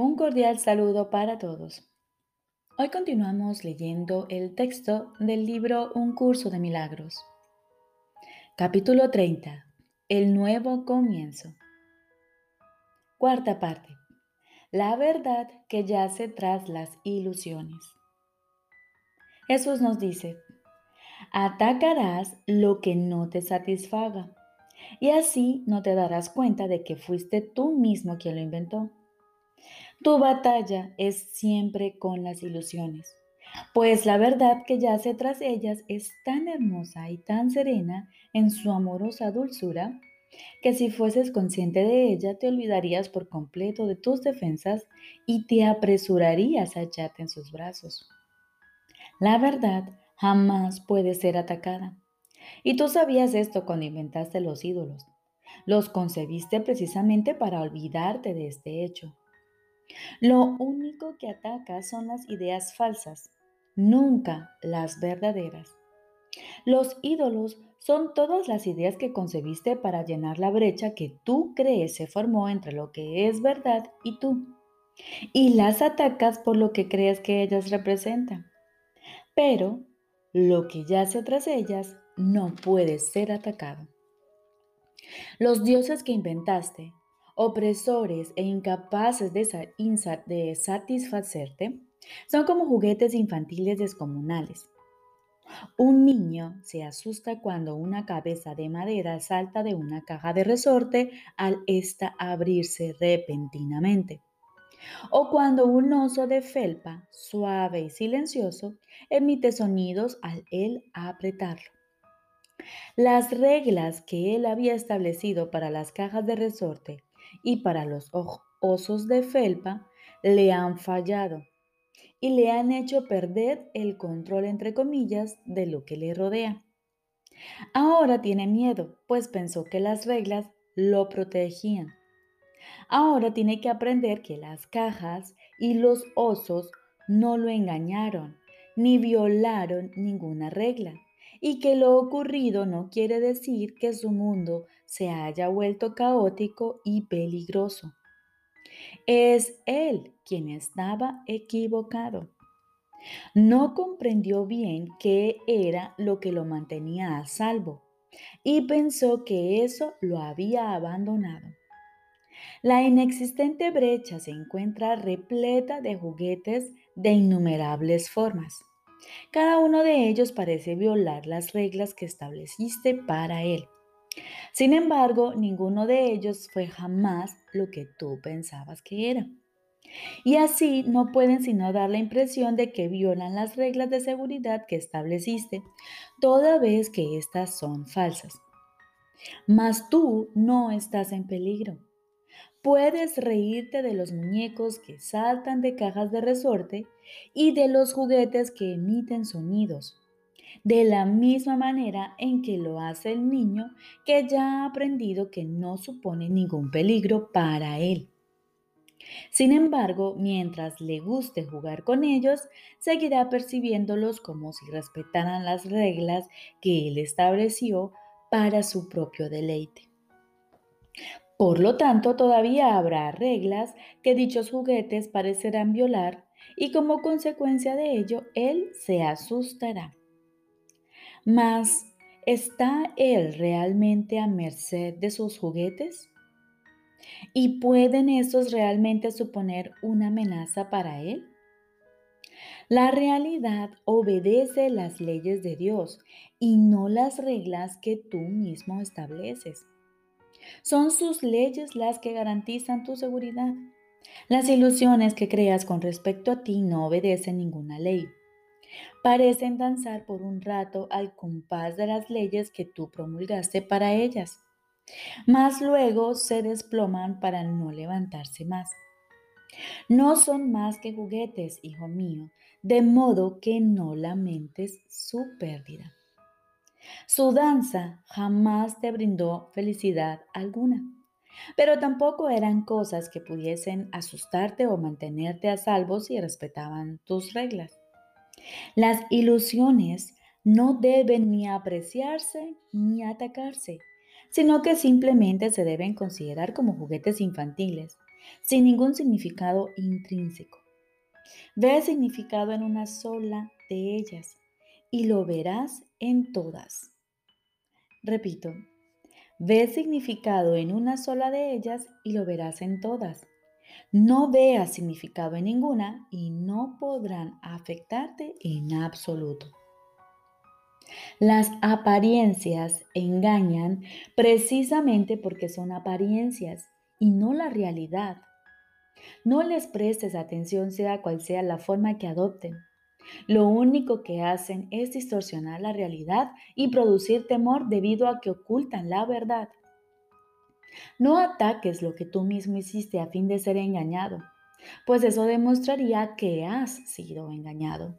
Un cordial saludo para todos. Hoy continuamos leyendo el texto del libro Un curso de milagros. Capítulo 30. El nuevo comienzo. Cuarta parte. La verdad que yace tras las ilusiones. Jesús nos dice, atacarás lo que no te satisfaga y así no te darás cuenta de que fuiste tú mismo quien lo inventó. Tu batalla es siempre con las ilusiones, pues la verdad que yace tras ellas es tan hermosa y tan serena en su amorosa dulzura, que si fueses consciente de ella te olvidarías por completo de tus defensas y te apresurarías a echarte en sus brazos. La verdad jamás puede ser atacada. Y tú sabías esto cuando inventaste los ídolos. Los concebiste precisamente para olvidarte de este hecho. Lo único que ataca son las ideas falsas, nunca las verdaderas. Los ídolos son todas las ideas que concebiste para llenar la brecha que tú crees se formó entre lo que es verdad y tú. Y las atacas por lo que crees que ellas representan. Pero lo que yace tras ellas no puede ser atacado. Los dioses que inventaste opresores e incapaces de, satisfacerte, son como juguetes infantiles descomunales. Un niño se asusta cuando una cabeza de madera salta de una caja de resorte al esta abrirse repentinamente. O cuando un oso de felpa, suave y silencioso, emite sonidos al él apretarlo. Las reglas que él había establecido para las cajas de resorte y para los osos de felpa le han fallado y le han hecho perder el control, entre comillas, de lo que le rodea. Ahora tiene miedo, pues pensó que las reglas lo protegían. Ahora tiene que aprender que las cajas y los osos no lo engañaron, ni violaron ninguna regla, y que lo ocurrido no quiere decir que su mundo se haya vuelto caótico y peligroso. Es él quien estaba equivocado. No comprendió bien qué era lo que lo mantenía a salvo y pensó que eso lo había abandonado. La inexistente brecha se encuentra repleta de juguetes de innumerables formas. Cada uno de ellos parece violar las reglas que estableciste para él. Sin embargo, ninguno de ellos fue jamás lo que tú pensabas que era. Y así no pueden sino dar la impresión de que violan las reglas de seguridad que estableciste, toda vez que éstas son falsas. Mas tú no estás en peligro. Puedes reírte de los muñecos que saltan de cajas de resorte y de los juguetes que emiten sonidos, de la misma manera en que lo hace el niño que ya ha aprendido que no supone ningún peligro para él. Sin embargo, mientras le guste jugar con ellos, seguirá percibiéndolos como si respetaran las reglas que él estableció para su propio deleite. Por lo tanto, todavía habrá reglas que dichos juguetes parecerán violar y como consecuencia de ello, él se asustará. Mas, ¿está él realmente a merced de sus juguetes? ¿Y pueden estos realmente suponer una amenaza para él? La realidad obedece las leyes de Dios y no las reglas que tú mismo estableces. Son sus leyes las que garantizan tu seguridad. Las ilusiones que creas con respecto a ti no obedecen ninguna ley. Parecen danzar por un rato al compás de las leyes que tú promulgaste para ellas, mas luego se desploman para no levantarse más. No son más que juguetes, hijo mío, de modo que no lamentes su pérdida. Su danza jamás te brindó felicidad alguna, pero tampoco eran cosas que pudiesen asustarte o mantenerte a salvo si respetaban tus reglas. Las ilusiones no deben ni apreciarse ni atacarse, sino que simplemente se deben considerar como juguetes infantiles sin ningún significado intrínseco. Ve significado en una sola de ellas y lo verás en todas. Repito, ve significado en una sola de ellas y lo verás en todas. No veas significado en ninguna y no podrán afectarte en absoluto. Las apariencias engañan precisamente porque son apariencias y no la realidad. No les prestes atención sea cual sea la forma que adopten. Lo único que hacen es distorsionar la realidad y producir temor debido a que ocultan la verdad. No ataques lo que tú mismo hiciste a fin de ser engañado, pues eso demostraría que has sido engañado.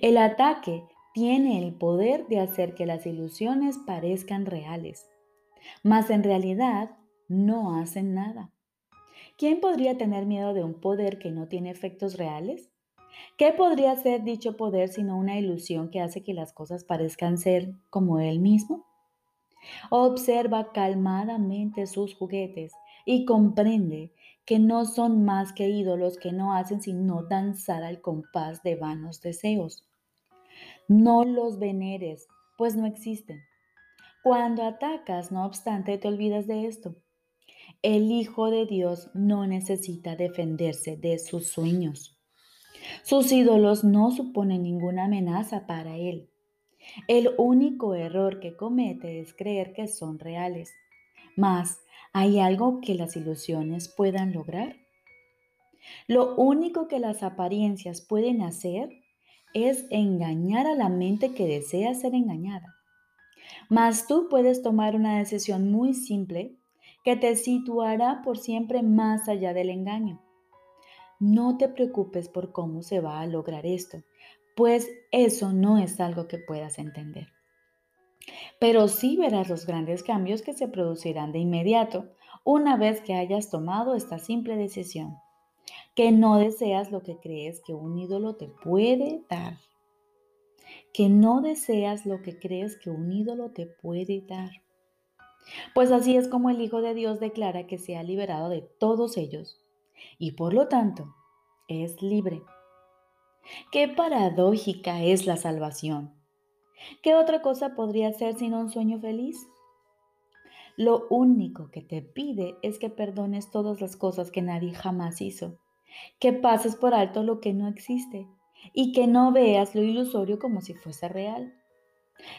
El ataque tiene el poder de hacer que las ilusiones parezcan reales, mas en realidad no hacen nada. ¿Quién podría tener miedo de un poder que no tiene efectos reales? ¿Qué podría ser dicho poder sino una ilusión que hace que las cosas parezcan ser como él mismo? Observa calmadamente sus juguetes y comprende que no son más que ídolos que no hacen sino danzar al compás de vanos deseos. No los veneres, pues no existen. Cuando atacas, no obstante, te olvidas de esto. El Hijo de Dios no necesita defenderse de sus sueños. Sus ídolos no suponen ninguna amenaza para él. El único error que comete es creer que son reales. Mas, ¿hay algo que las ilusiones puedan lograr? Lo único que las apariencias pueden hacer es engañar a la mente que desea ser engañada. Mas tú puedes tomar una decisión muy simple que te situará por siempre más allá del engaño. No te preocupes por cómo se va a lograr esto, pues eso no es algo que puedas entender. Pero sí verás los grandes cambios que se producirán de inmediato una vez que hayas tomado esta simple decisión, que no deseas lo que crees que un ídolo te puede dar, que no deseas lo que crees que un ídolo te puede dar. Pues así es como el Hijo de Dios declara que se ha liberado de todos ellos y por lo tanto es libre. Qué paradójica es la salvación. ¿Qué otra cosa podría ser sino un sueño feliz? Lo único que te pide es que perdones todas las cosas que nadie jamás hizo, que pases por alto lo que no existe y que no veas lo ilusorio como si fuese real.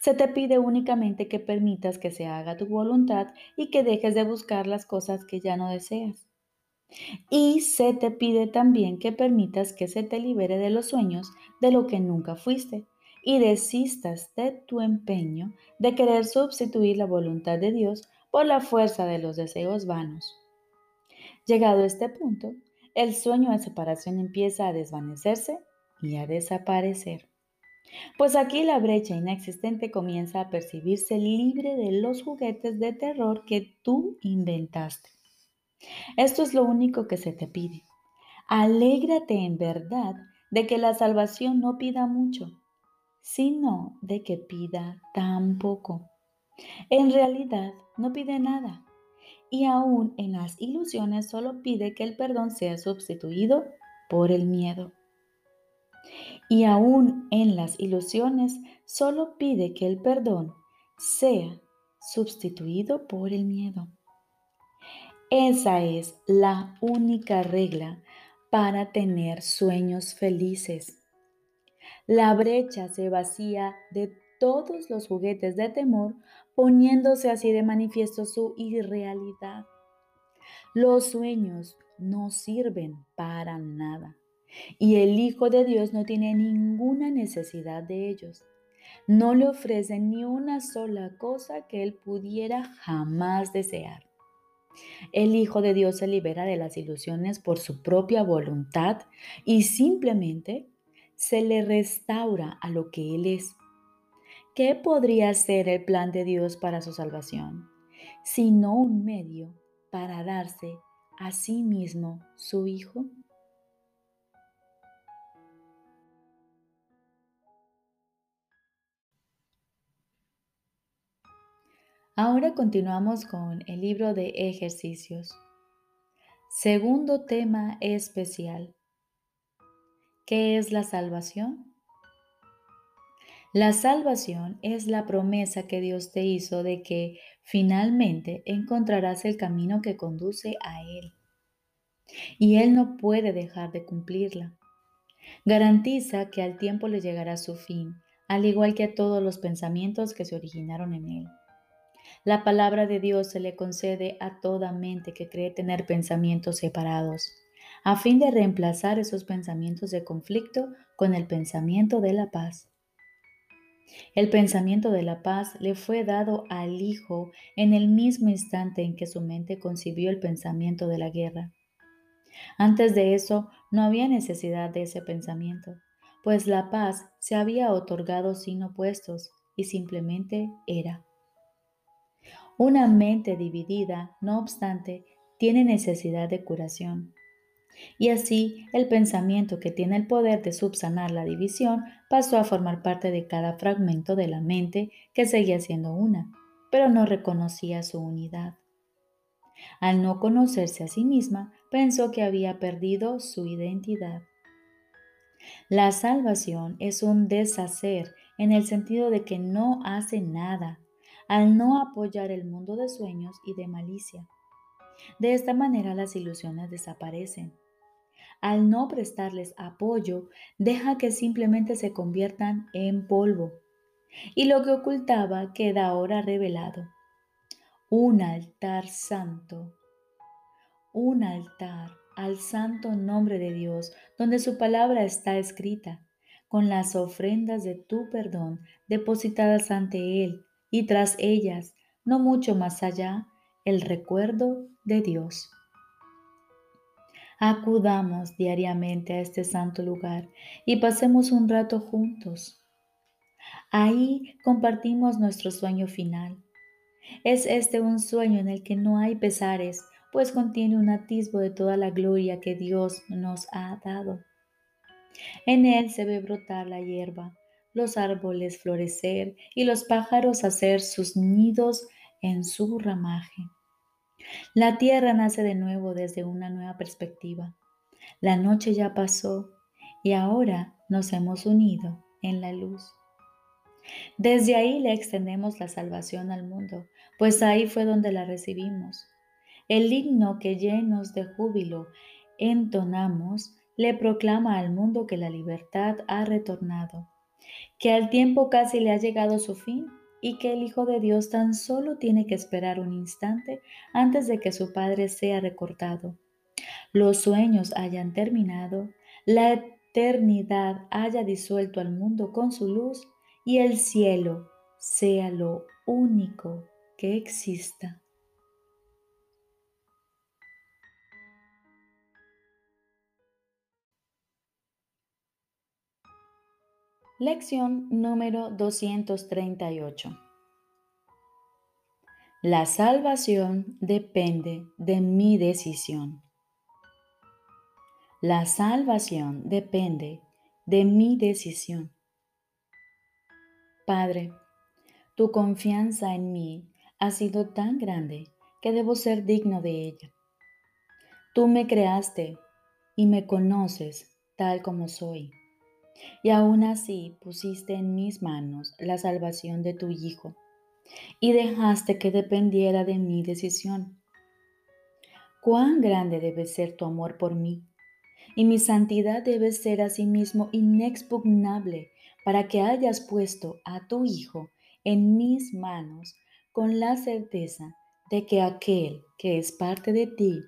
Se te pide únicamente que permitas que se haga tu voluntad y que dejes de buscar las cosas que ya no deseas. Y se te pide también que permitas que se te libere de los sueños de lo que nunca fuiste y desistas de tu empeño de querer sustituir la voluntad de Dios por la fuerza de los deseos vanos. Llegado a este punto, el sueño de separación empieza a desvanecerse y a desaparecer. Pues aquí la brecha inexistente comienza a percibirse libre de los juguetes de terror que tú inventaste. Esto es lo único que se te pide. Alégrate en verdad de que la salvación no pida mucho, sino de que pida tan poco. En realidad no pide nada y aún en las ilusiones solo pide que el perdón sea sustituido por el miedo. Y aún en las ilusiones solo pide que el perdón sea sustituido por el miedo. Esa es la única regla para tener sueños felices. La brecha se vacía de todos los juguetes de temor, poniéndose así de manifiesto su irrealidad. Los sueños no sirven para nada y el Hijo de Dios no tiene ninguna necesidad de ellos. No le ofrecen ni una sola cosa que él pudiera jamás desear. El Hijo de Dios se libera de las ilusiones por su propia voluntad y simplemente se le restaura a lo que Él es. ¿Qué podría ser el plan de Dios para su salvación? Sino un medio para darse a sí mismo su Hijo. Ahora continuamos con el libro de ejercicios. Segundo tema especial. ¿Qué es la salvación? La salvación es la promesa que Dios te hizo de que finalmente encontrarás el camino que conduce a Él. Y Él no puede dejar de cumplirla. Garantiza que al tiempo le llegará su fin, al igual que a todos los pensamientos que se originaron en Él. La palabra de Dios se le concede a toda mente que cree tener pensamientos separados, a fin de reemplazar esos pensamientos de conflicto con el pensamiento de la paz. El pensamiento de la paz le fue dado al Hijo en el mismo instante en que su mente concibió el pensamiento de la guerra. Antes de eso no había necesidad de ese pensamiento, pues la paz se había otorgado sin opuestos y simplemente era. Una mente dividida, no obstante, tiene necesidad de curación. Y así el pensamiento que tiene el poder de subsanar la división pasó a formar parte de cada fragmento de la mente que seguía siendo una, pero no reconocía su unidad. Al no conocerse a sí misma, pensó que había perdido su identidad. La salvación es un deshacer en el sentido de que no hace nada, al no apoyar el mundo de sueños y de malicia. De esta manera las ilusiones desaparecen. Al no prestarles apoyo, deja que simplemente se conviertan en polvo. Y lo que ocultaba queda ahora revelado. Un altar santo. Un altar al santo nombre de Dios, donde su palabra está escrita, con las ofrendas de tu perdón depositadas ante Él y tras ellas, no mucho más allá, el recuerdo de Dios. Acudamos diariamente a este santo lugar y pasemos un rato juntos. Ahí compartimos nuestro sueño final. Es este un sueño en el que no hay pesares, pues contiene un atisbo de toda la gloria que Dios nos ha dado. En él se ve brotar la hierba, los árboles florecer y los pájaros hacer sus nidos en su ramaje. La tierra nace de nuevo desde una nueva perspectiva. La noche ya pasó y ahora nos hemos unido en la luz. Desde ahí le extendemos la salvación al mundo, pues ahí fue donde la recibimos. El himno que llenos de júbilo entonamos le proclama al mundo que la libertad ha retornado que al tiempo casi le ha llegado su fin y que el Hijo de Dios tan solo tiene que esperar un instante antes de que su Padre sea recortado. Los sueños hayan terminado, la eternidad haya disuelto al mundo con su luz y el cielo sea lo único que exista. Lección número 238. La salvación depende de mi decisión. La salvación depende de mi decisión. Padre, tu confianza en mí ha sido tan grande que debo ser digno de ella. Tú me creaste y me conoces tal como soy y aún así pusiste en mis manos la salvación de tu Hijo y dejaste que dependiera de mi decisión. Cuán grande debe ser tu amor por mí, y mi santidad debe ser asimismo inexpugnable para que hayas puesto a tu Hijo en mis manos con la certeza de que aquel que es parte de ti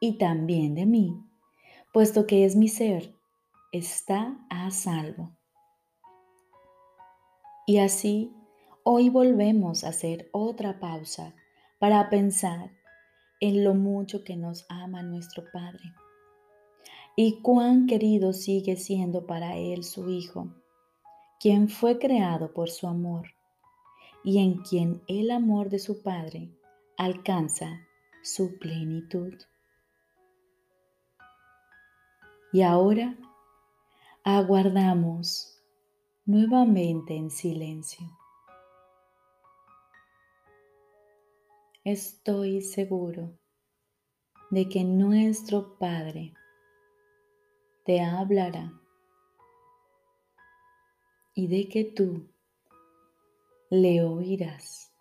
y también de mí, puesto que es mi ser, está a salvo. Y así, hoy volvemos a hacer otra pausa para pensar en lo mucho que nos ama nuestro Padre y cuán querido sigue siendo para Él su Hijo, quien fue creado por su amor y en quien el amor de su Padre alcanza su plenitud. Y ahora aguardamos nuevamente en silencio. Estoy seguro de que nuestro Padre te hablará y de que tú le oirás.